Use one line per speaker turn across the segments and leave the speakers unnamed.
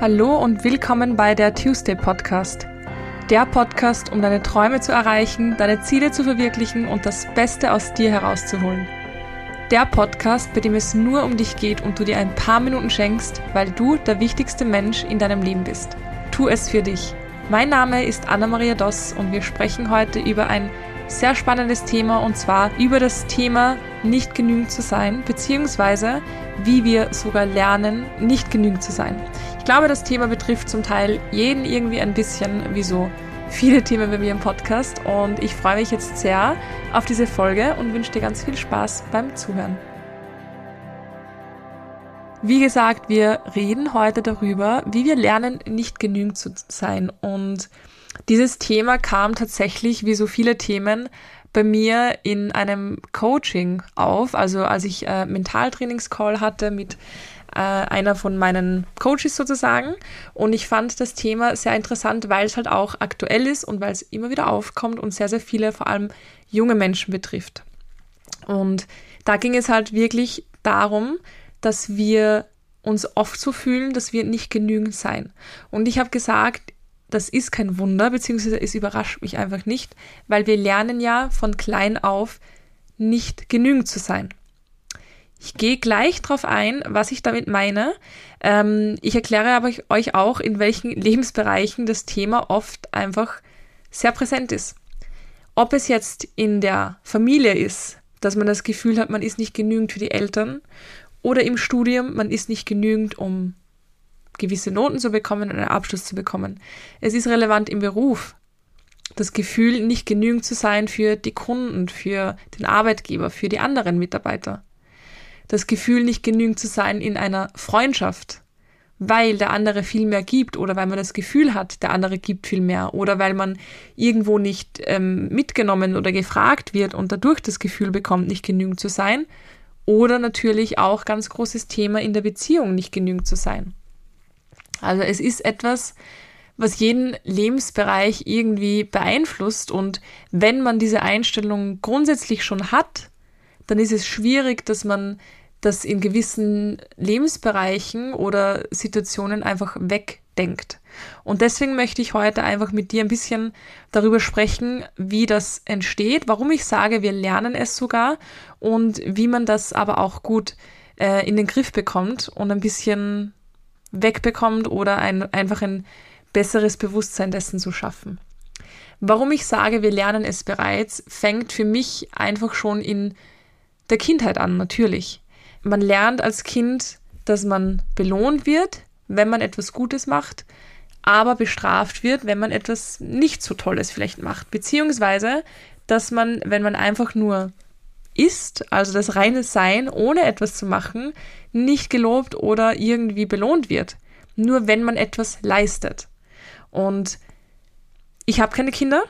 Hallo und willkommen bei der Tuesday Podcast. Der Podcast, um deine Träume zu erreichen, deine Ziele zu verwirklichen und das Beste aus dir herauszuholen. Der Podcast, bei dem es nur um dich geht und du dir ein paar Minuten schenkst, weil du der wichtigste Mensch in deinem Leben bist. Tu es für dich. Mein Name ist Anna-Maria Doss und wir sprechen heute über ein sehr spannendes Thema und zwar über das Thema nicht genügend zu sein, beziehungsweise wie wir sogar lernen, nicht genügend zu sein. Ich glaube, das Thema betrifft zum Teil jeden irgendwie ein bisschen, wie so viele Themen bei mir im Podcast und ich freue mich jetzt sehr auf diese Folge und wünsche dir ganz viel Spaß beim Zuhören. Wie gesagt, wir reden heute darüber, wie wir lernen, nicht genügend zu sein und dieses Thema kam tatsächlich, wie so viele Themen, bei mir in einem Coaching auf. Also als ich äh, Mentaltrainingscall hatte mit äh, einer von meinen Coaches sozusagen. Und ich fand das Thema sehr interessant, weil es halt auch aktuell ist und weil es immer wieder aufkommt und sehr, sehr viele, vor allem junge Menschen betrifft. Und da ging es halt wirklich darum, dass wir uns oft so fühlen, dass wir nicht genügend sein. Und ich habe gesagt, das ist kein Wunder, beziehungsweise es überrascht mich einfach nicht, weil wir lernen ja von klein auf nicht genügend zu sein. Ich gehe gleich darauf ein, was ich damit meine. Ähm, ich erkläre aber euch auch, in welchen Lebensbereichen das Thema oft einfach sehr präsent ist. Ob es jetzt in der Familie ist, dass man das Gefühl hat, man ist nicht genügend für die Eltern, oder im Studium, man ist nicht genügend, um gewisse Noten zu bekommen und einen Abschluss zu bekommen. Es ist relevant im Beruf. Das Gefühl, nicht genügend zu sein für die Kunden, für den Arbeitgeber, für die anderen Mitarbeiter. Das Gefühl, nicht genügend zu sein in einer Freundschaft, weil der andere viel mehr gibt oder weil man das Gefühl hat, der andere gibt viel mehr oder weil man irgendwo nicht ähm, mitgenommen oder gefragt wird und dadurch das Gefühl bekommt, nicht genügend zu sein. Oder natürlich auch ganz großes Thema in der Beziehung, nicht genügend zu sein. Also es ist etwas, was jeden Lebensbereich irgendwie beeinflusst. Und wenn man diese Einstellung grundsätzlich schon hat, dann ist es schwierig, dass man das in gewissen Lebensbereichen oder Situationen einfach wegdenkt. Und deswegen möchte ich heute einfach mit dir ein bisschen darüber sprechen, wie das entsteht, warum ich sage, wir lernen es sogar und wie man das aber auch gut äh, in den Griff bekommt und ein bisschen wegbekommt oder ein, einfach ein besseres Bewusstsein dessen zu schaffen. Warum ich sage, wir lernen es bereits, fängt für mich einfach schon in der Kindheit an, natürlich. Man lernt als Kind, dass man belohnt wird, wenn man etwas Gutes macht, aber bestraft wird, wenn man etwas nicht so Tolles vielleicht macht. Beziehungsweise, dass man, wenn man einfach nur ist, also das reine Sein, ohne etwas zu machen, nicht gelobt oder irgendwie belohnt wird. Nur wenn man etwas leistet. Und ich habe keine Kinder,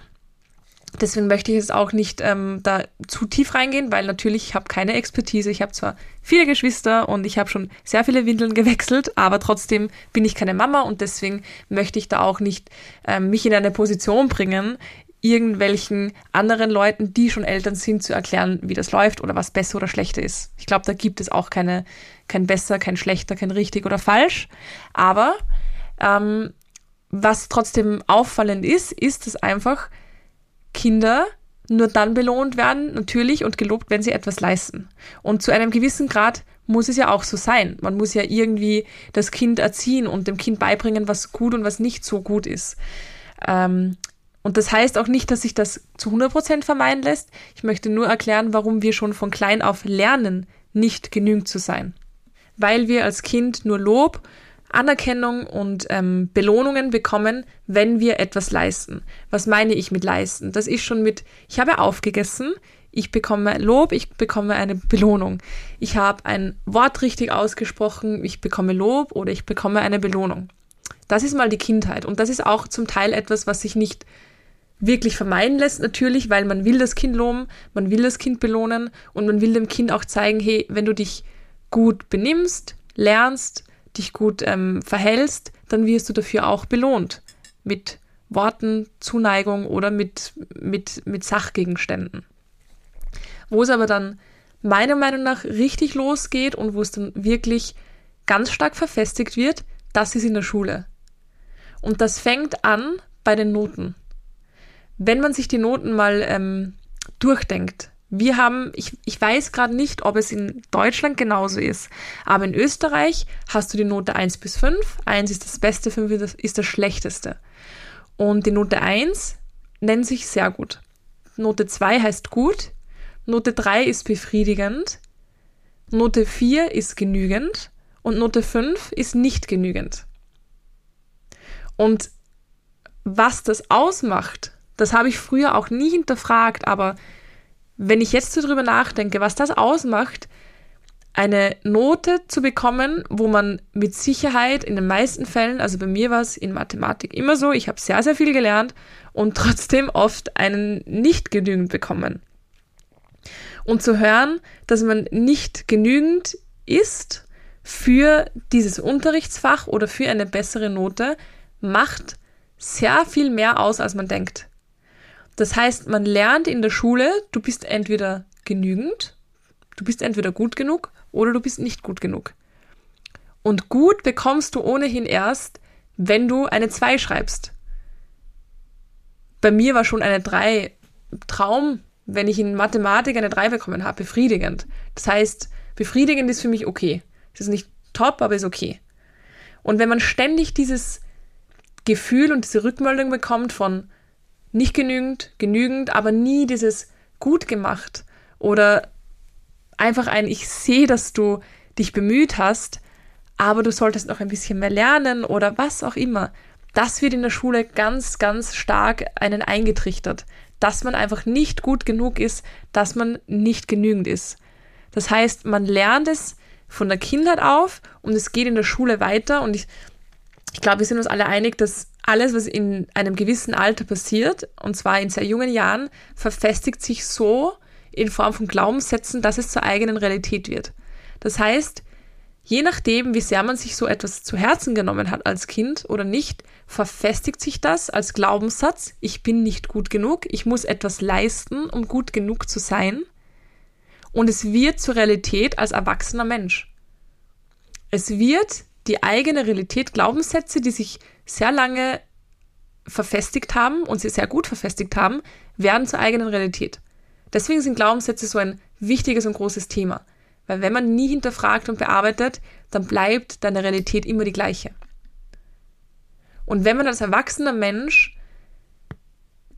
deswegen möchte ich jetzt auch nicht ähm, da zu tief reingehen, weil natürlich ich habe keine Expertise. Ich habe zwar viele Geschwister und ich habe schon sehr viele Windeln gewechselt, aber trotzdem bin ich keine Mama und deswegen möchte ich da auch nicht ähm, mich in eine Position bringen, irgendwelchen anderen Leuten, die schon Eltern sind, zu erklären, wie das läuft oder was besser oder schlechter ist. Ich glaube, da gibt es auch keine, kein besser, kein schlechter, kein richtig oder falsch. Aber ähm, was trotzdem auffallend ist, ist, dass einfach Kinder nur dann belohnt werden, natürlich und gelobt, wenn sie etwas leisten. Und zu einem gewissen Grad muss es ja auch so sein. Man muss ja irgendwie das Kind erziehen und dem Kind beibringen, was gut und was nicht so gut ist. Ähm, und das heißt auch nicht, dass sich das zu 100% vermeiden lässt. Ich möchte nur erklären, warum wir schon von klein auf lernen, nicht genügend zu sein. Weil wir als Kind nur Lob, Anerkennung und ähm, Belohnungen bekommen, wenn wir etwas leisten. Was meine ich mit leisten? Das ist schon mit, ich habe aufgegessen, ich bekomme Lob, ich bekomme eine Belohnung. Ich habe ein Wort richtig ausgesprochen, ich bekomme Lob oder ich bekomme eine Belohnung. Das ist mal die Kindheit. Und das ist auch zum Teil etwas, was sich nicht wirklich vermeiden lässt, natürlich, weil man will das Kind loben, man will das Kind belohnen und man will dem Kind auch zeigen, hey, wenn du dich gut benimmst, lernst, dich gut ähm, verhältst, dann wirst du dafür auch belohnt. Mit Worten, Zuneigung oder mit, mit, mit Sachgegenständen. Wo es aber dann meiner Meinung nach richtig losgeht und wo es dann wirklich ganz stark verfestigt wird, das ist in der Schule. Und das fängt an bei den Noten. Wenn man sich die Noten mal ähm, durchdenkt, wir haben, ich, ich weiß gerade nicht, ob es in Deutschland genauso ist, aber in Österreich hast du die Note 1 bis 5. 1 ist das Beste, 5 ist das Schlechteste. Und die Note 1 nennt sich sehr gut. Note 2 heißt gut. Note 3 ist befriedigend. Note 4 ist genügend. Und Note 5 ist nicht genügend. Und was das ausmacht, das habe ich früher auch nie hinterfragt, aber wenn ich jetzt so drüber nachdenke, was das ausmacht, eine Note zu bekommen, wo man mit Sicherheit in den meisten Fällen, also bei mir war es in Mathematik immer so, ich habe sehr, sehr viel gelernt und trotzdem oft einen nicht genügend bekommen. Und zu hören, dass man nicht genügend ist für dieses Unterrichtsfach oder für eine bessere Note, macht sehr viel mehr aus, als man denkt. Das heißt, man lernt in der Schule, du bist entweder genügend, du bist entweder gut genug oder du bist nicht gut genug. Und gut bekommst du ohnehin erst, wenn du eine 2 schreibst. Bei mir war schon eine 3 Traum, wenn ich in Mathematik eine 3 bekommen habe, befriedigend. Das heißt, befriedigend ist für mich okay. Es ist nicht top, aber ist okay. Und wenn man ständig dieses Gefühl und diese Rückmeldung bekommt von nicht genügend, genügend, aber nie dieses gut gemacht oder einfach ein Ich sehe, dass du dich bemüht hast, aber du solltest noch ein bisschen mehr lernen oder was auch immer. Das wird in der Schule ganz, ganz stark einen eingetrichtert, dass man einfach nicht gut genug ist, dass man nicht genügend ist. Das heißt, man lernt es von der Kindheit auf und es geht in der Schule weiter und ich, ich glaube, wir sind uns alle einig, dass alles, was in einem gewissen Alter passiert, und zwar in sehr jungen Jahren, verfestigt sich so in Form von Glaubenssätzen, dass es zur eigenen Realität wird. Das heißt, je nachdem, wie sehr man sich so etwas zu Herzen genommen hat als Kind oder nicht, verfestigt sich das als Glaubenssatz, ich bin nicht gut genug, ich muss etwas leisten, um gut genug zu sein. Und es wird zur Realität als erwachsener Mensch. Es wird die eigene Realität, Glaubenssätze, die sich sehr lange verfestigt haben und sie sehr gut verfestigt haben, werden zur eigenen Realität. Deswegen sind Glaubenssätze so ein wichtiges und großes Thema. Weil wenn man nie hinterfragt und bearbeitet, dann bleibt deine Realität immer die gleiche. Und wenn man als erwachsener Mensch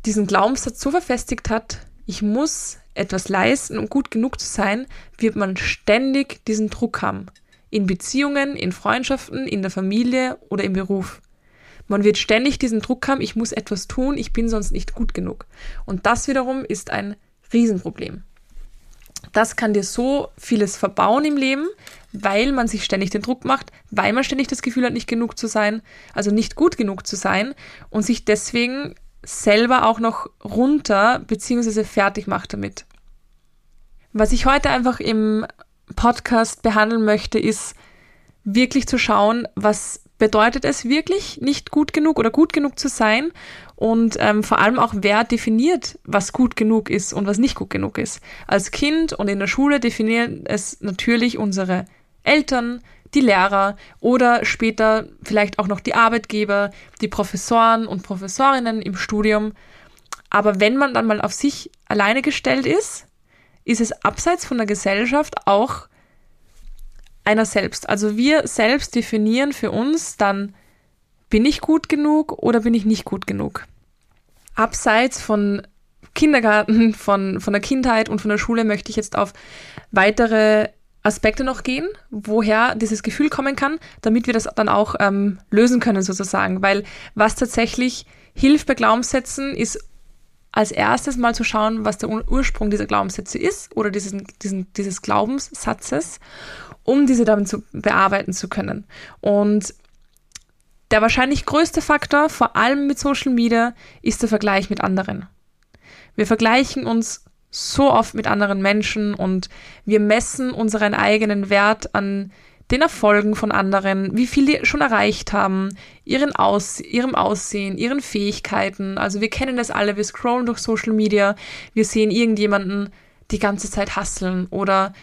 diesen Glaubenssatz so verfestigt hat, ich muss etwas leisten, um gut genug zu sein, wird man ständig diesen Druck haben. In Beziehungen, in Freundschaften, in der Familie oder im Beruf. Man wird ständig diesen Druck haben, ich muss etwas tun, ich bin sonst nicht gut genug. Und das wiederum ist ein Riesenproblem. Das kann dir so vieles verbauen im Leben, weil man sich ständig den Druck macht, weil man ständig das Gefühl hat, nicht genug zu sein, also nicht gut genug zu sein und sich deswegen selber auch noch runter bzw. fertig macht damit. Was ich heute einfach im Podcast behandeln möchte, ist wirklich zu schauen, was bedeutet es wirklich, nicht gut genug oder gut genug zu sein und ähm, vor allem auch, wer definiert, was gut genug ist und was nicht gut genug ist. Als Kind und in der Schule definieren es natürlich unsere Eltern, die Lehrer oder später vielleicht auch noch die Arbeitgeber, die Professoren und Professorinnen im Studium. Aber wenn man dann mal auf sich alleine gestellt ist, ist es abseits von der Gesellschaft auch einer selbst. Also wir selbst definieren für uns dann, bin ich gut genug oder bin ich nicht gut genug. Abseits von Kindergarten, von, von der Kindheit und von der Schule möchte ich jetzt auf weitere Aspekte noch gehen, woher dieses Gefühl kommen kann, damit wir das dann auch ähm, lösen können sozusagen. Weil was tatsächlich hilft bei Glaubenssätzen, ist als erstes mal zu schauen, was der Ursprung dieser Glaubenssätze ist oder diesen, diesen, dieses Glaubenssatzes um diese dann zu bearbeiten zu können. Und der wahrscheinlich größte Faktor, vor allem mit Social Media, ist der Vergleich mit anderen. Wir vergleichen uns so oft mit anderen Menschen und wir messen unseren eigenen Wert an den Erfolgen von anderen, wie viel die schon erreicht haben, ihren Aus ihrem Aussehen, ihren Fähigkeiten. Also wir kennen das alle, wir scrollen durch Social Media, wir sehen irgendjemanden die ganze Zeit hasseln oder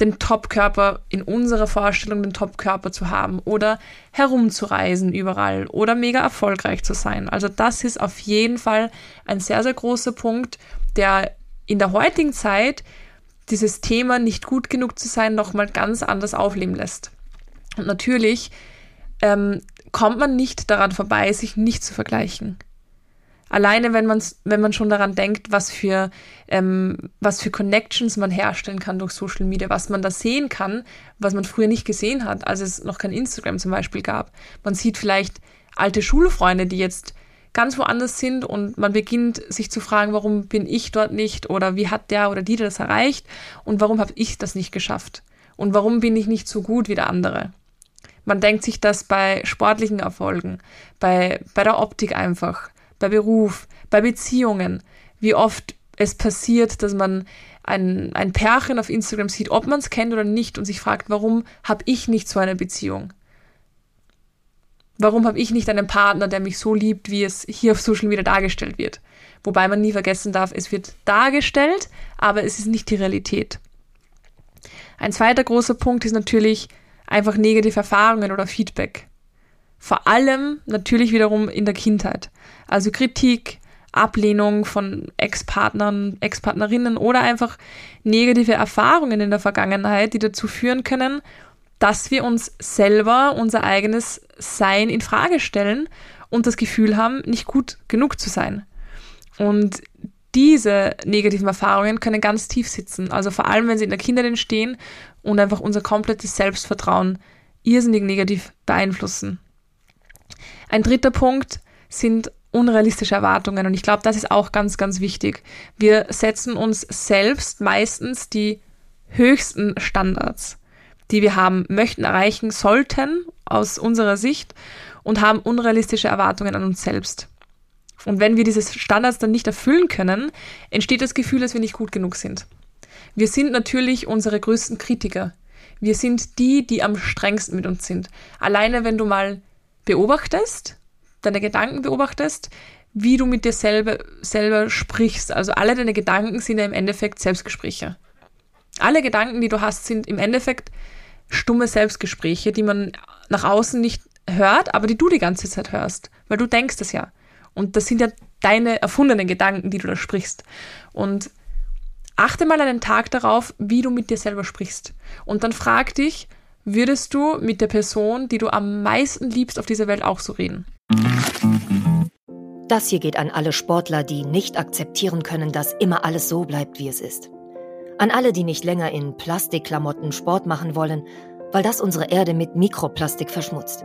den Topkörper in unserer Vorstellung, den Topkörper zu haben oder herumzureisen überall oder mega erfolgreich zu sein. Also das ist auf jeden Fall ein sehr, sehr großer Punkt, der in der heutigen Zeit dieses Thema nicht gut genug zu sein nochmal ganz anders aufleben lässt. Und natürlich ähm, kommt man nicht daran vorbei, sich nicht zu vergleichen. Alleine, wenn man, wenn man schon daran denkt, was für, ähm, was für Connections man herstellen kann durch Social Media, was man da sehen kann, was man früher nicht gesehen hat, als es noch kein Instagram zum Beispiel gab. Man sieht vielleicht alte Schulfreunde, die jetzt ganz woanders sind und man beginnt sich zu fragen, warum bin ich dort nicht oder wie hat der oder die das erreicht und warum habe ich das nicht geschafft und warum bin ich nicht so gut wie der andere. Man denkt sich das bei sportlichen Erfolgen, bei, bei der Optik einfach, bei Beruf, bei Beziehungen, wie oft es passiert, dass man ein, ein Pärchen auf Instagram sieht, ob man es kennt oder nicht, und sich fragt, warum habe ich nicht so eine Beziehung? Warum habe ich nicht einen Partner, der mich so liebt, wie es hier auf Social Media dargestellt wird? Wobei man nie vergessen darf, es wird dargestellt, aber es ist nicht die Realität. Ein zweiter großer Punkt ist natürlich einfach negative Erfahrungen oder Feedback. Vor allem natürlich wiederum in der Kindheit. Also Kritik, Ablehnung von Ex-Partnern, Ex-Partnerinnen oder einfach negative Erfahrungen in der Vergangenheit, die dazu führen können, dass wir uns selber unser eigenes Sein in Frage stellen und das Gefühl haben, nicht gut genug zu sein. Und diese negativen Erfahrungen können ganz tief sitzen. Also vor allem, wenn sie in der Kindheit entstehen und einfach unser komplettes Selbstvertrauen irrsinnig negativ beeinflussen. Ein dritter Punkt sind unrealistische Erwartungen und ich glaube, das ist auch ganz, ganz wichtig. Wir setzen uns selbst meistens die höchsten Standards, die wir haben möchten, erreichen sollten aus unserer Sicht und haben unrealistische Erwartungen an uns selbst. Und wenn wir diese Standards dann nicht erfüllen können, entsteht das Gefühl, dass wir nicht gut genug sind. Wir sind natürlich unsere größten Kritiker. Wir sind die, die am strengsten mit uns sind. Alleine wenn du mal beobachtest, deine Gedanken beobachtest, wie du mit dir selber, selber sprichst. Also alle deine Gedanken sind ja im Endeffekt Selbstgespräche. Alle Gedanken, die du hast, sind im Endeffekt stumme Selbstgespräche, die man nach außen nicht hört, aber die du die ganze Zeit hörst, weil du denkst es ja. Und das sind ja deine erfundenen Gedanken, die du da sprichst. Und achte mal einen Tag darauf, wie du mit dir selber sprichst. Und dann frag dich, würdest du mit der Person, die du am meisten liebst auf dieser Welt, auch so reden?
Das hier geht an alle Sportler, die nicht akzeptieren können, dass immer alles so bleibt, wie es ist. An alle, die nicht länger in Plastikklamotten Sport machen wollen, weil das unsere Erde mit Mikroplastik verschmutzt.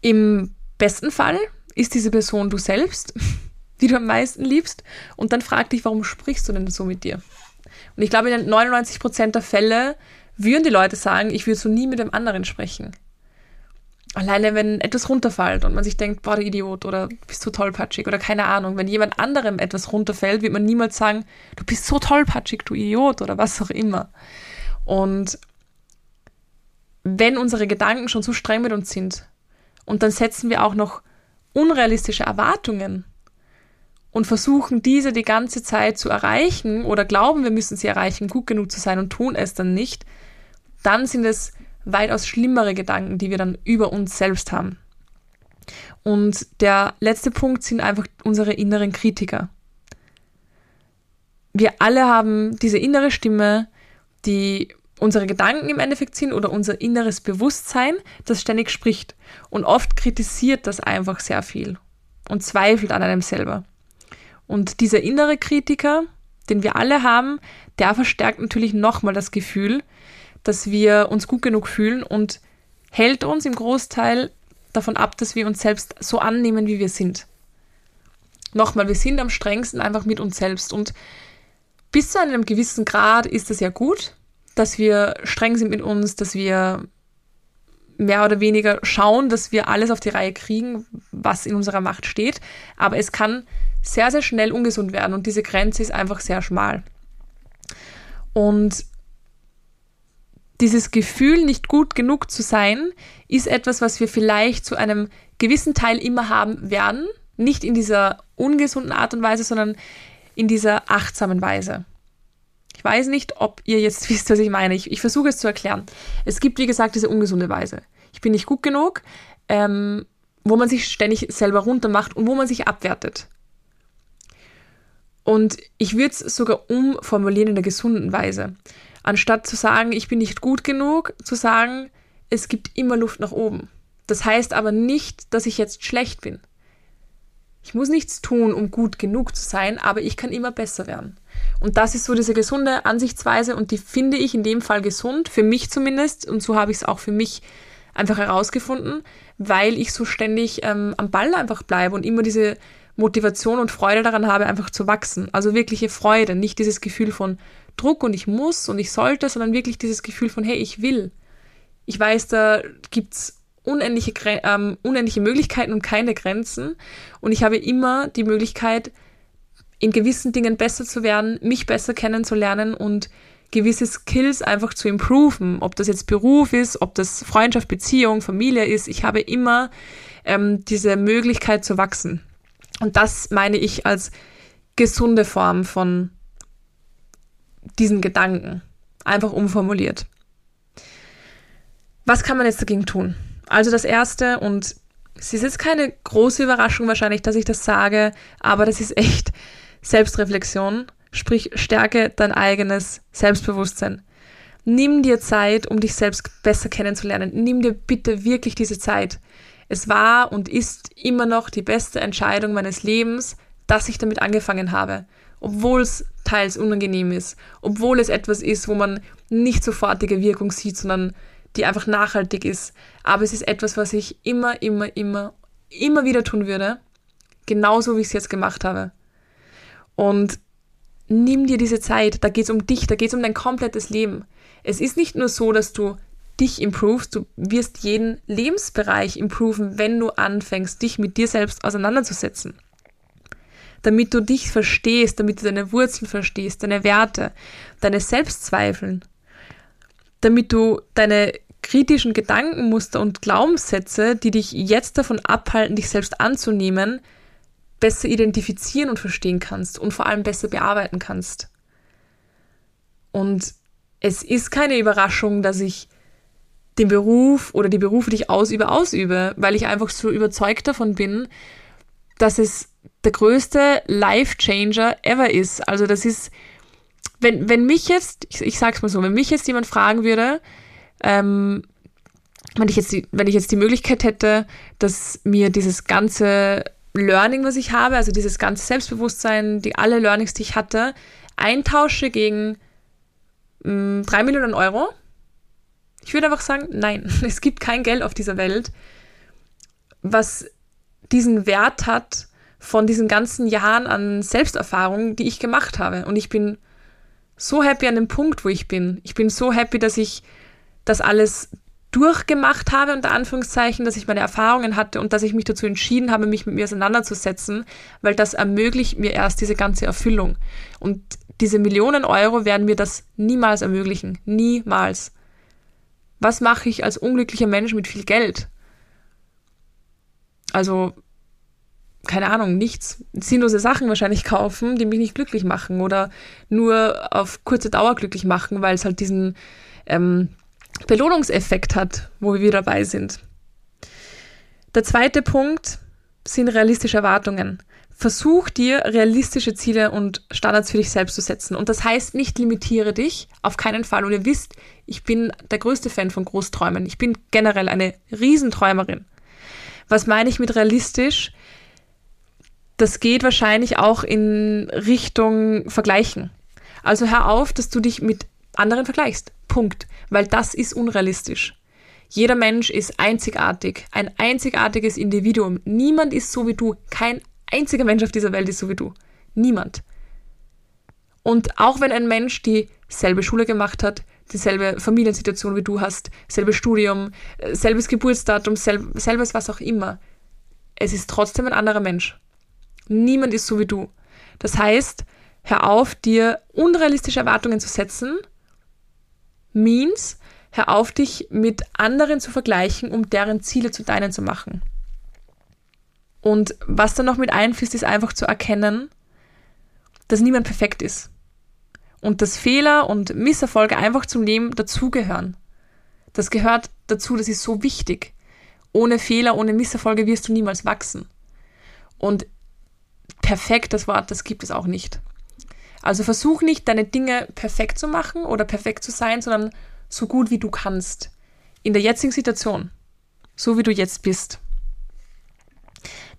Im besten Fall ist diese Person du selbst, die du am meisten liebst, und dann frag dich, warum sprichst du denn so mit dir? Und ich glaube, in 99 Prozent der Fälle würden die Leute sagen, ich würde so nie mit dem anderen sprechen. Alleine, wenn etwas runterfällt und man sich denkt, boah, du Idiot oder bist so tollpatschig oder keine Ahnung, wenn jemand anderem etwas runterfällt, wird man niemals sagen, du bist so tollpatschig, du Idiot oder was auch immer. Und wenn unsere Gedanken schon so streng mit uns sind und dann setzen wir auch noch unrealistische Erwartungen und versuchen diese die ganze Zeit zu erreichen oder glauben, wir müssen sie erreichen, gut genug zu sein und tun es dann nicht, dann sind es weitaus schlimmere Gedanken, die wir dann über uns selbst haben. Und der letzte Punkt sind einfach unsere inneren Kritiker. Wir alle haben diese innere Stimme, die unsere Gedanken im Endeffekt sind oder unser inneres Bewusstsein, das ständig spricht. Und oft kritisiert das einfach sehr viel und zweifelt an einem selber. Und dieser innere Kritiker, den wir alle haben, der verstärkt natürlich nochmal das Gefühl, dass wir uns gut genug fühlen und hält uns im Großteil davon ab, dass wir uns selbst so annehmen, wie wir sind. Nochmal, wir sind am strengsten einfach mit uns selbst und bis zu einem gewissen Grad ist es ja gut, dass wir streng sind mit uns, dass wir mehr oder weniger schauen, dass wir alles auf die Reihe kriegen, was in unserer Macht steht. Aber es kann sehr, sehr schnell ungesund werden und diese Grenze ist einfach sehr schmal. Und dieses Gefühl, nicht gut genug zu sein, ist etwas, was wir vielleicht zu einem gewissen Teil immer haben werden. Nicht in dieser ungesunden Art und Weise, sondern in dieser achtsamen Weise. Ich weiß nicht, ob ihr jetzt wisst, was ich meine. Ich, ich versuche es zu erklären. Es gibt, wie gesagt, diese ungesunde Weise. Ich bin nicht gut genug, ähm, wo man sich ständig selber runtermacht und wo man sich abwertet. Und ich würde es sogar umformulieren in der gesunden Weise. Anstatt zu sagen, ich bin nicht gut genug, zu sagen, es gibt immer Luft nach oben. Das heißt aber nicht, dass ich jetzt schlecht bin. Ich muss nichts tun, um gut genug zu sein, aber ich kann immer besser werden. Und das ist so diese gesunde Ansichtsweise und die finde ich in dem Fall gesund, für mich zumindest. Und so habe ich es auch für mich einfach herausgefunden, weil ich so ständig ähm, am Ball einfach bleibe und immer diese Motivation und Freude daran habe, einfach zu wachsen. Also wirkliche Freude, nicht dieses Gefühl von Druck und ich muss und ich sollte, sondern wirklich dieses Gefühl von, hey, ich will. Ich weiß, da gibt's unendliche, ähm, unendliche Möglichkeiten und keine Grenzen. Und ich habe immer die Möglichkeit, in gewissen Dingen besser zu werden, mich besser kennenzulernen und gewisse Skills einfach zu improven. Ob das jetzt Beruf ist, ob das Freundschaft, Beziehung, Familie ist. Ich habe immer ähm, diese Möglichkeit zu wachsen. Und das meine ich als gesunde Form von diesen Gedanken. Einfach umformuliert. Was kann man jetzt dagegen tun? Also das Erste, und es ist jetzt keine große Überraschung wahrscheinlich, dass ich das sage, aber das ist echt Selbstreflexion, sprich stärke dein eigenes Selbstbewusstsein. Nimm dir Zeit, um dich selbst besser kennenzulernen. Nimm dir bitte wirklich diese Zeit. Es war und ist immer noch die beste Entscheidung meines Lebens, dass ich damit angefangen habe. Obwohl es teils unangenehm ist, obwohl es etwas ist, wo man nicht sofortige Wirkung sieht, sondern die einfach nachhaltig ist. Aber es ist etwas, was ich immer, immer, immer, immer wieder tun würde. Genauso wie ich es jetzt gemacht habe. Und nimm dir diese Zeit, da geht es um dich, da geht es um dein komplettes Leben. Es ist nicht nur so, dass du dich improvest, du wirst jeden Lebensbereich improven, wenn du anfängst, dich mit dir selbst auseinanderzusetzen. Damit du dich verstehst, damit du deine Wurzeln verstehst, deine Werte, deine Selbstzweifeln, damit du deine kritischen Gedankenmuster und Glaubenssätze, die dich jetzt davon abhalten, dich selbst anzunehmen, besser identifizieren und verstehen kannst und vor allem besser bearbeiten kannst. Und es ist keine Überraschung, dass ich den Beruf oder die Berufe, die ich ausübe, ausübe, weil ich einfach so überzeugt davon bin, dass es der größte Life-Changer ever ist. Also das ist, wenn, wenn mich jetzt, ich, ich sag's mal so, wenn mich jetzt jemand fragen würde, ähm, wenn ich jetzt die, wenn ich jetzt die Möglichkeit hätte, dass mir dieses ganze Learning, was ich habe, also dieses ganze Selbstbewusstsein, die alle Learnings, die ich hatte, eintausche gegen mh, mm, drei Millionen Euro. Ich würde einfach sagen, nein, es gibt kein Geld auf dieser Welt, was diesen Wert hat von diesen ganzen Jahren an Selbsterfahrung, die ich gemacht habe. Und ich bin so happy an dem Punkt, wo ich bin. Ich bin so happy, dass ich das alles durchgemacht habe, unter Anführungszeichen, dass ich meine Erfahrungen hatte und dass ich mich dazu entschieden habe, mich mit mir auseinanderzusetzen, weil das ermöglicht mir erst diese ganze Erfüllung. Und diese Millionen Euro werden mir das niemals ermöglichen. Niemals. Was mache ich als unglücklicher Mensch mit viel Geld? Also, keine Ahnung, nichts. Sinnlose Sachen wahrscheinlich kaufen, die mich nicht glücklich machen oder nur auf kurze Dauer glücklich machen, weil es halt diesen ähm, Belohnungseffekt hat, wo wir wieder dabei sind. Der zweite Punkt sind realistische Erwartungen. Versuch dir realistische Ziele und Standards für dich selbst zu setzen. Und das heißt nicht limitiere dich, auf keinen Fall. Und ihr wisst, ich bin der größte Fan von Großträumen. Ich bin generell eine Riesenträumerin. Was meine ich mit realistisch? Das geht wahrscheinlich auch in Richtung Vergleichen. Also hör auf, dass du dich mit anderen vergleichst. Punkt. Weil das ist unrealistisch. Jeder Mensch ist einzigartig, ein einzigartiges Individuum. Niemand ist so wie du. Kein einziger Mensch auf dieser Welt ist so wie du. Niemand. Und auch wenn ein Mensch dieselbe Schule gemacht hat, dieselbe Familiensituation wie du hast, selbe Studium, äh, selbes Geburtsdatum, selb, selbes was auch immer, es ist trotzdem ein anderer Mensch. Niemand ist so wie du. Das heißt, hör auf, dir unrealistische Erwartungen zu setzen, means, hör auf, dich mit anderen zu vergleichen, um deren Ziele zu deinen zu machen. Und was dann noch mit einfließt, ist einfach zu erkennen, dass niemand perfekt ist. Und dass Fehler und Misserfolge einfach zum Leben dazugehören. Das gehört dazu, das ist so wichtig. Ohne Fehler, ohne Misserfolge wirst du niemals wachsen. Und perfekt, das Wort, das gibt es auch nicht. Also versuch nicht, deine Dinge perfekt zu machen oder perfekt zu sein, sondern so gut wie du kannst. In der jetzigen Situation. So wie du jetzt bist.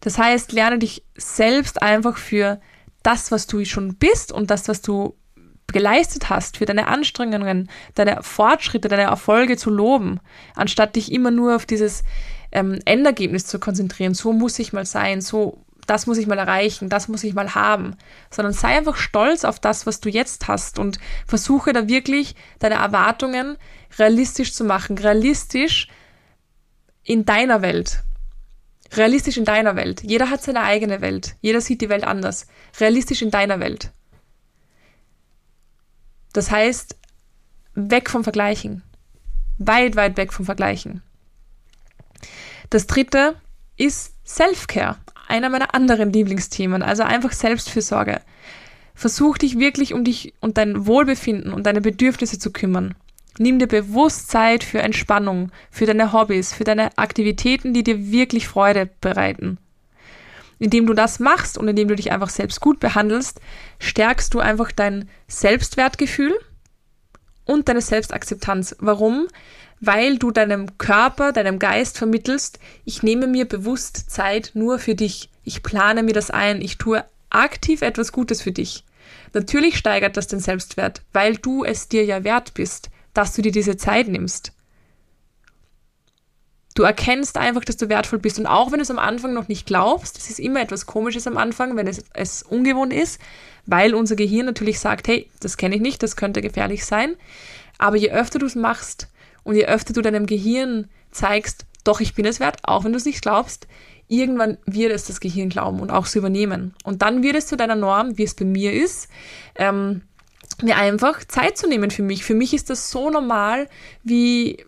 Das heißt, lerne dich selbst einfach für das, was du schon bist und das, was du geleistet hast, für deine Anstrengungen, deine Fortschritte, deine Erfolge zu loben, anstatt dich immer nur auf dieses ähm, Endergebnis zu konzentrieren. So muss ich mal sein, so das muss ich mal erreichen, das muss ich mal haben, sondern sei einfach stolz auf das, was du jetzt hast und versuche da wirklich deine Erwartungen realistisch zu machen, realistisch in deiner Welt. Realistisch in deiner Welt. Jeder hat seine eigene Welt. Jeder sieht die Welt anders. Realistisch in deiner Welt. Das heißt, weg vom Vergleichen. Weit, weit weg vom Vergleichen. Das dritte ist Self-Care einer meiner anderen Lieblingsthemen, also einfach Selbstfürsorge. Versuch dich wirklich um dich und dein Wohlbefinden und deine Bedürfnisse zu kümmern. Nimm dir bewusst Zeit für Entspannung, für deine Hobbys, für deine Aktivitäten, die dir wirklich Freude bereiten. Indem du das machst und indem du dich einfach selbst gut behandelst, stärkst du einfach dein Selbstwertgefühl und deine Selbstakzeptanz. Warum? Weil du deinem Körper, deinem Geist vermittelst, ich nehme mir bewusst Zeit nur für dich. Ich plane mir das ein. Ich tue aktiv etwas Gutes für dich. Natürlich steigert das den Selbstwert, weil du es dir ja wert bist, dass du dir diese Zeit nimmst. Du erkennst einfach, dass du wertvoll bist. Und auch wenn du es am Anfang noch nicht glaubst, das ist immer etwas Komisches am Anfang, wenn es, es ungewohnt ist, weil unser Gehirn natürlich sagt, hey, das kenne ich nicht, das könnte gefährlich sein. Aber je öfter du es machst, und je öfter du deinem Gehirn zeigst, doch, ich bin es wert, auch wenn du es nicht glaubst, irgendwann wird es das Gehirn glauben und auch so übernehmen. Und dann wird es zu deiner Norm, wie es bei mir ist, ähm, mir einfach Zeit zu nehmen für mich. Für mich ist das so normal, wie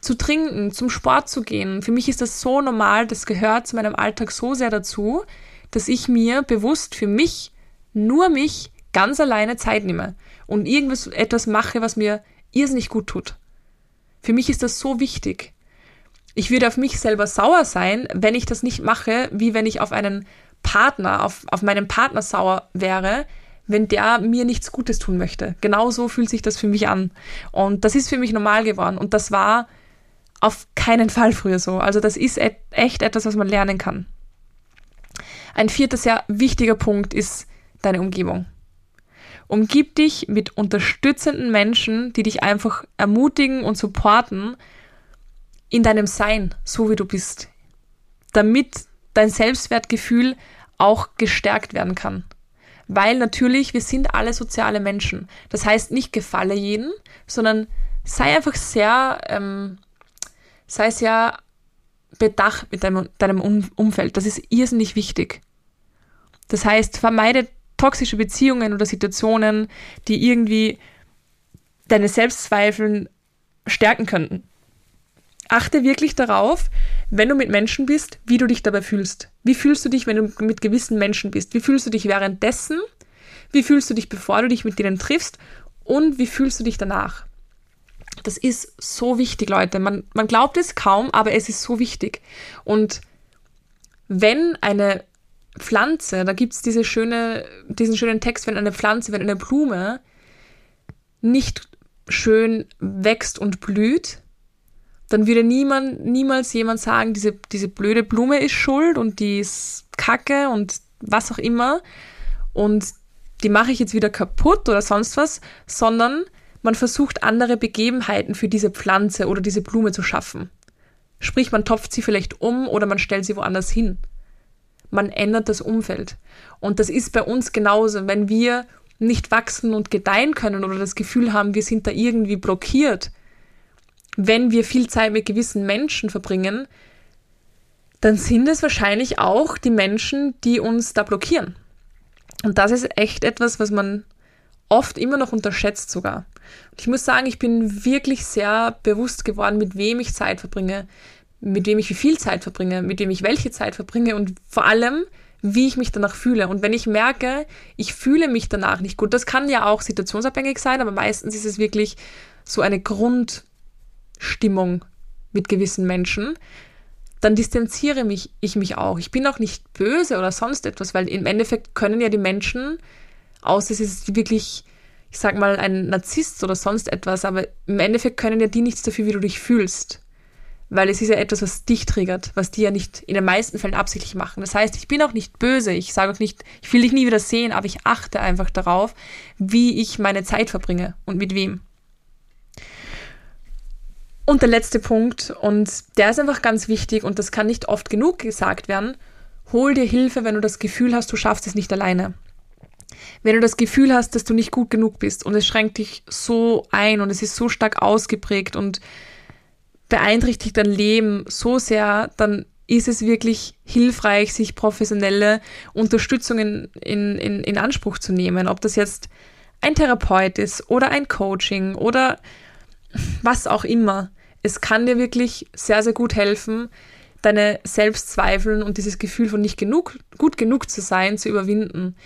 zu trinken, zum Sport zu gehen. Für mich ist das so normal, das gehört zu meinem Alltag so sehr dazu, dass ich mir bewusst für mich, nur mich, ganz alleine Zeit nehme und irgendwas etwas mache, was mir irrsinnig gut tut. Für mich ist das so wichtig. Ich würde auf mich selber sauer sein, wenn ich das nicht mache, wie wenn ich auf einen Partner, auf, auf meinen Partner sauer wäre, wenn der mir nichts Gutes tun möchte. Genau so fühlt sich das für mich an. Und das ist für mich normal geworden. Und das war auf keinen Fall früher so. Also das ist echt etwas, was man lernen kann. Ein vierter sehr wichtiger Punkt ist deine Umgebung. Umgib dich mit unterstützenden Menschen, die dich einfach ermutigen und supporten in deinem Sein, so wie du bist, damit dein Selbstwertgefühl auch gestärkt werden kann. Weil natürlich, wir sind alle soziale Menschen. Das heißt, nicht gefalle jeden, sondern sei einfach sehr, ähm, sei sehr bedacht mit deinem, deinem Umfeld. Das ist irrsinnig wichtig. Das heißt, vermeide toxische Beziehungen oder Situationen, die irgendwie deine Selbstzweifeln stärken könnten. Achte wirklich darauf, wenn du mit Menschen bist, wie du dich dabei fühlst. Wie fühlst du dich, wenn du mit gewissen Menschen bist? Wie fühlst du dich währenddessen? Wie fühlst du dich, bevor du dich mit denen triffst? Und wie fühlst du dich danach? Das ist so wichtig, Leute. Man, man glaubt es kaum, aber es ist so wichtig. Und wenn eine Pflanze, da gibt es diese schöne, diesen schönen Text, wenn eine Pflanze, wenn eine Blume nicht schön wächst und blüht, dann würde niemand, niemals jemand sagen, diese, diese blöde Blume ist schuld und die ist kacke und was auch immer und die mache ich jetzt wieder kaputt oder sonst was, sondern man versucht andere Begebenheiten für diese Pflanze oder diese Blume zu schaffen. Sprich, man topft sie vielleicht um oder man stellt sie woanders hin man ändert das Umfeld. Und das ist bei uns genauso. Wenn wir nicht wachsen und gedeihen können oder das Gefühl haben, wir sind da irgendwie blockiert, wenn wir viel Zeit mit gewissen Menschen verbringen, dann sind es wahrscheinlich auch die Menschen, die uns da blockieren. Und das ist echt etwas, was man oft immer noch unterschätzt sogar. Und ich muss sagen, ich bin wirklich sehr bewusst geworden, mit wem ich Zeit verbringe, mit wem ich wie viel Zeit verbringe, mit wem ich welche Zeit verbringe und vor allem, wie ich mich danach fühle. Und wenn ich merke, ich fühle mich danach nicht gut, das kann ja auch situationsabhängig sein, aber meistens ist es wirklich so eine Grundstimmung mit gewissen Menschen, dann distanziere mich ich mich auch. Ich bin auch nicht böse oder sonst etwas, weil im Endeffekt können ja die Menschen, außer es ist wirklich, ich sag mal, ein Narzisst oder sonst etwas, aber im Endeffekt können ja die nichts dafür, wie du dich fühlst. Weil es ist ja etwas, was dich triggert, was die ja nicht in den meisten Fällen absichtlich machen. Das heißt, ich bin auch nicht böse, ich sage auch nicht, ich will dich nie wieder sehen, aber ich achte einfach darauf, wie ich meine Zeit verbringe und mit wem. Und der letzte Punkt, und der ist einfach ganz wichtig und das kann nicht oft genug gesagt werden, hol dir Hilfe, wenn du das Gefühl hast, du schaffst es nicht alleine. Wenn du das Gefühl hast, dass du nicht gut genug bist und es schränkt dich so ein und es ist so stark ausgeprägt und beeinträchtigt dein Leben so sehr, dann ist es wirklich hilfreich, sich professionelle Unterstützung in, in, in Anspruch zu nehmen. Ob das jetzt ein Therapeut ist oder ein Coaching oder was auch immer es kann dir wirklich sehr, sehr gut helfen, deine Selbstzweifeln und dieses Gefühl von nicht genug, gut genug zu sein, zu überwinden.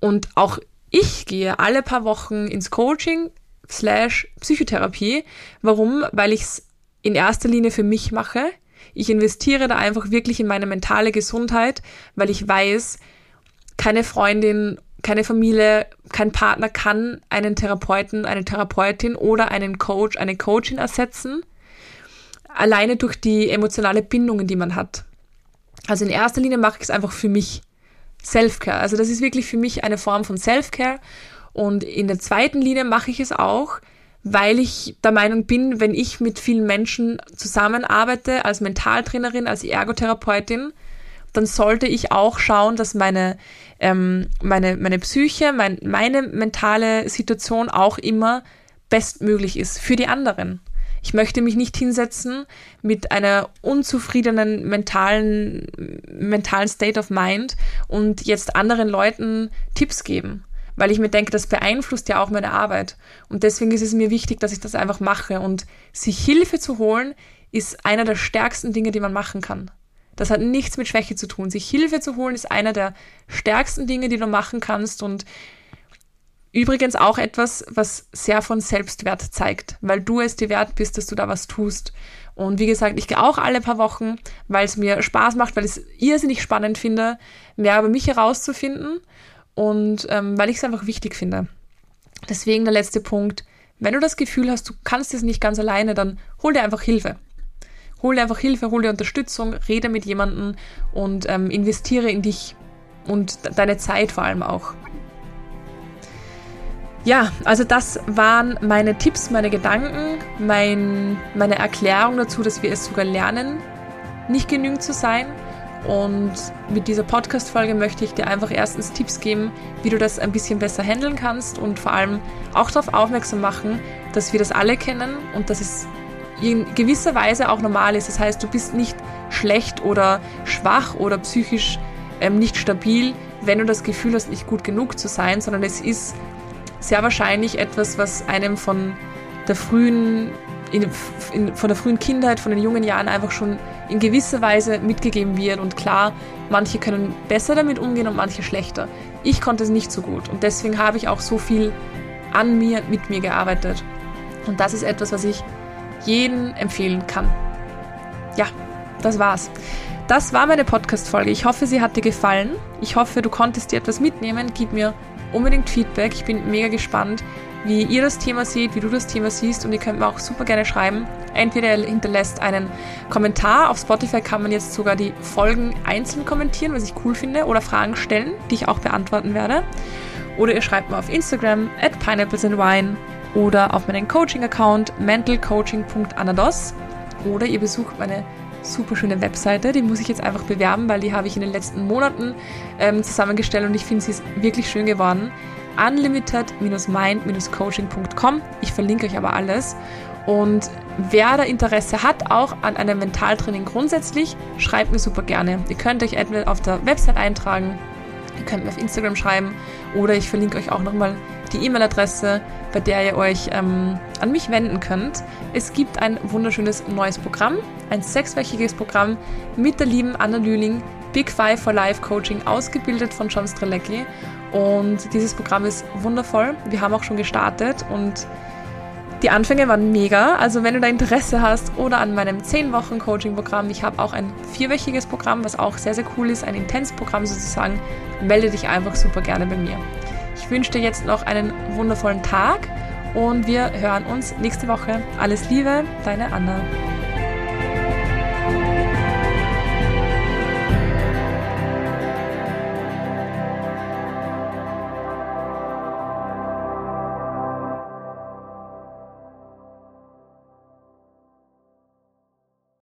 Und auch ich gehe alle paar Wochen ins Coaching slash Psychotherapie. Warum? Weil ich es in erster Linie für mich mache. Ich investiere da einfach wirklich in meine mentale Gesundheit, weil ich weiß, keine Freundin keine Familie, kein Partner kann einen Therapeuten, eine Therapeutin oder einen Coach, eine Coachin ersetzen. Alleine durch die emotionale Bindungen, die man hat. Also in erster Linie mache ich es einfach für mich. Self-Care. Also das ist wirklich für mich eine Form von Self-Care. Und in der zweiten Linie mache ich es auch, weil ich der Meinung bin, wenn ich mit vielen Menschen zusammenarbeite, als Mentaltrainerin, als Ergotherapeutin, dann sollte ich auch schauen, dass meine, ähm, meine, meine Psyche, mein, meine mentale Situation auch immer bestmöglich ist für die anderen. Ich möchte mich nicht hinsetzen mit einer unzufriedenen mentalen, mentalen State of Mind und jetzt anderen Leuten Tipps geben, weil ich mir denke, das beeinflusst ja auch meine Arbeit. Und deswegen ist es mir wichtig, dass ich das einfach mache. Und sich Hilfe zu holen, ist einer der stärksten Dinge, die man machen kann. Das hat nichts mit Schwäche zu tun. Sich Hilfe zu holen ist einer der stärksten Dinge, die du machen kannst und übrigens auch etwas, was sehr von Selbstwert zeigt, weil du es dir wert bist, dass du da was tust. Und wie gesagt, ich gehe auch alle paar Wochen, weil es mir Spaß macht, weil ich es irrsinnig spannend finde, mehr über mich herauszufinden und ähm, weil ich es einfach wichtig finde. Deswegen der letzte Punkt. Wenn du das Gefühl hast, du kannst es nicht ganz alleine, dann hol dir einfach Hilfe. Hol dir einfach Hilfe, hol dir Unterstützung, rede mit jemandem und ähm, investiere in dich und deine Zeit vor allem auch. Ja, also das waren meine Tipps, meine Gedanken, mein, meine Erklärung dazu, dass wir es sogar lernen, nicht genügend zu sein. Und mit dieser Podcast-Folge möchte ich dir einfach erstens Tipps geben, wie du das ein bisschen besser handeln kannst und vor allem auch darauf aufmerksam machen, dass wir das alle kennen und dass es in gewisser Weise auch normal ist. Das heißt, du bist nicht schlecht oder schwach oder psychisch ähm, nicht stabil, wenn du das Gefühl hast, nicht gut genug zu sein, sondern es ist sehr wahrscheinlich etwas, was einem von der frühen, in, in, von der frühen Kindheit, von den jungen Jahren einfach schon in gewisser Weise mitgegeben wird. Und klar, manche können besser damit umgehen und manche schlechter. Ich konnte es nicht so gut und deswegen habe ich auch so viel an mir, mit mir gearbeitet. Und das ist etwas, was ich jeden empfehlen kann. Ja, das war's. Das war meine Podcast-Folge. Ich hoffe, sie hat dir gefallen. Ich hoffe, du konntest dir etwas mitnehmen. Gib mir unbedingt Feedback. Ich bin mega gespannt, wie ihr das Thema seht, wie du das Thema siehst. Und ihr könnt mir auch super gerne schreiben. Entweder hinterlässt einen Kommentar. Auf Spotify kann man jetzt sogar die Folgen einzeln kommentieren, was ich cool finde, oder Fragen stellen, die ich auch beantworten werde. Oder ihr schreibt mir auf Instagram at pineapplesandwine oder auf meinen Coaching-Account mentalcoaching.anados oder ihr besucht meine super schöne Webseite. Die muss ich jetzt einfach bewerben, weil die habe ich in den letzten Monaten ähm, zusammengestellt und ich finde, sie ist wirklich schön geworden. unlimited-mind-coaching.com. Ich verlinke euch aber alles. Und wer da Interesse hat, auch an einem Mentaltraining grundsätzlich, schreibt mir super gerne. Ihr könnt euch entweder auf der Website eintragen, ihr könnt mir auf Instagram schreiben oder ich verlinke euch auch nochmal die E-Mail-Adresse, bei der ihr euch ähm, an mich wenden könnt. Es gibt ein wunderschönes neues Programm, ein sechswöchiges Programm mit der lieben Anna Lühling, Big Five for Life Coaching, ausgebildet von John Strelecki. Und dieses Programm ist wundervoll. Wir haben auch schon gestartet und die Anfänge waren mega. Also wenn du da Interesse hast oder an meinem 10 Wochen Coaching-Programm, ich habe auch ein vierwöchiges Programm, was auch sehr, sehr cool ist, ein Intensprogramm sozusagen, melde dich einfach super gerne bei mir. Ich wünsche dir jetzt noch einen wundervollen Tag und wir hören uns nächste Woche. Alles Liebe, deine Anna.